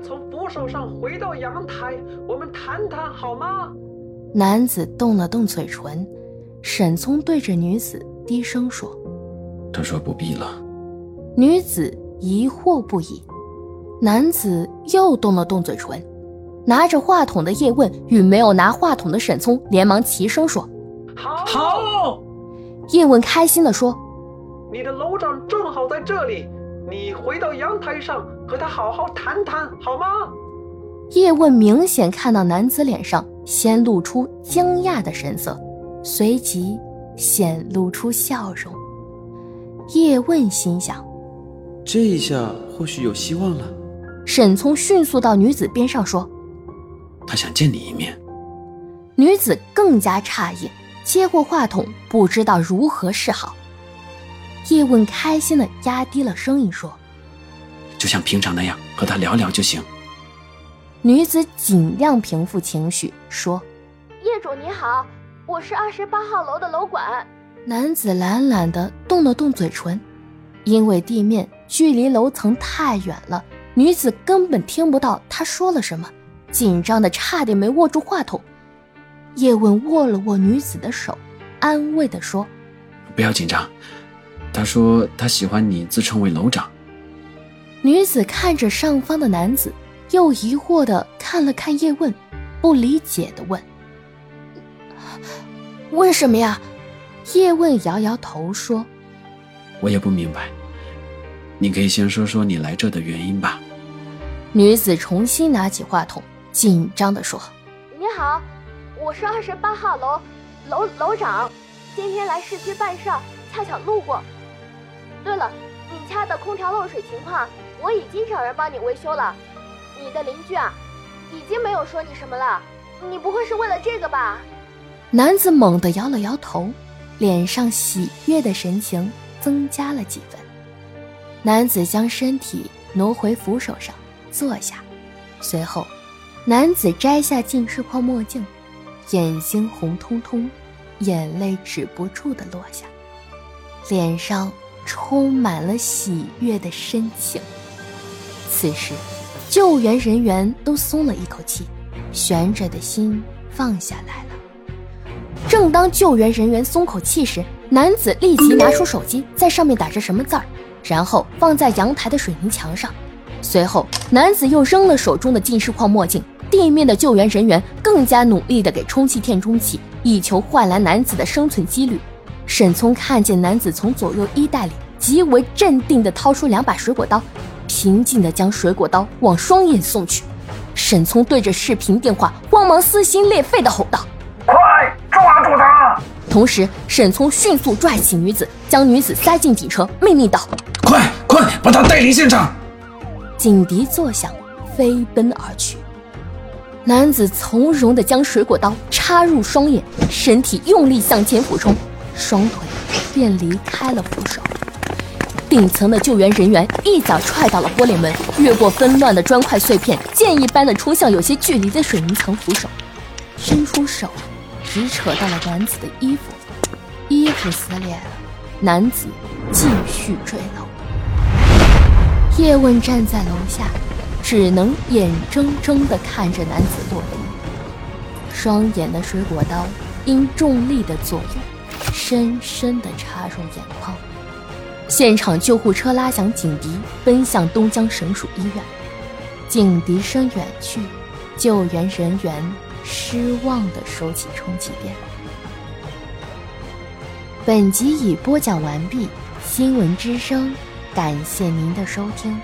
先从扶手上回到阳台，我们谈谈好吗？男子动了动嘴唇，沈聪对着女子低声说：“他说不必了。”女子疑惑不已。男子又动了动嘴唇，拿着话筒的叶问与没有拿话筒的沈聪连忙齐声说：“好。”好。叶问开心地说：“你的楼长正好在这里，你回到阳台上和他好好谈谈好吗？”叶问明显看到男子脸上先露出惊讶的神色，随即显露出笑容。叶问心想：“这一下或许有希望了。”沈聪迅速到女子边上说：“他想见你一面。”女子更加诧异，接过话筒，不知道如何是好。叶问开心的压低了声音说：“就像平常那样和他聊聊就行。”女子尽量平复情绪说：“业主你好，我是二十八号楼的楼管。”男子懒懒的动了动嘴唇，因为地面距离楼层太远了。女子根本听不到他说了什么，紧张的差点没握住话筒。叶问握了握女子的手，安慰的说：“不要紧张。”他说：“他喜欢你自称为楼长。”女子看着上方的男子，又疑惑的看了看叶问，不理解的问：“问什么呀？”叶问摇摇头说：“我也不明白。”你可以先说说你来这的原因吧。女子重新拿起话筒，紧张的说：“你好，我是二十八号楼楼楼长，今天来市区办事儿，恰巧路过。对了，你家的空调漏水情况，我已经找人帮你维修了。你的邻居啊，已经没有说你什么了。你不会是为了这个吧？”男子猛地摇了摇头，脸上喜悦的神情增加了几分。男子将身体挪回扶手上坐下，随后，男子摘下近视框墨镜，眼睛红彤彤，眼泪止不住的落下，脸上充满了喜悦的深情。此时，救援人员都松了一口气，悬着的心放下来了。正当救援人员松口气时，男子立即拿出手机，在上面打着什么字儿。然后放在阳台的水泥墙上，随后男子又扔了手中的近视框墨镜。地面的救援人员更加努力地给充气片充气，以求换来男子的生存几率。沈聪看见男子从左右衣袋里极为镇定地掏出两把水果刀，平静地将水果刀往双眼送去。沈聪对着视频电话慌忙撕心裂肺地吼道：“快抓住他！”同时，沈聪迅速拽起女子，将女子塞进警车，命令道。快快把他带离现场！警笛作响，飞奔而去。男子从容地将水果刀插入双眼，身体用力向前俯冲，双腿便离开了扶手。顶层的救援人员一脚踹倒了玻璃门，越过纷乱的砖块碎片，箭一般的冲向有些距离的水泥层扶手，伸出手，直扯到了男子的衣服，衣服撕裂了，男子继续坠楼。叶问站在楼下，只能眼睁睁地看着男子落地。双眼的水果刀因重力的作用，深深地插入眼眶。现场救护车拉响警笛，奔向东江省属医院。警笛声远去，救援人员失望地收起充气鞭。本集已播讲完毕，新闻之声。感谢您的收听。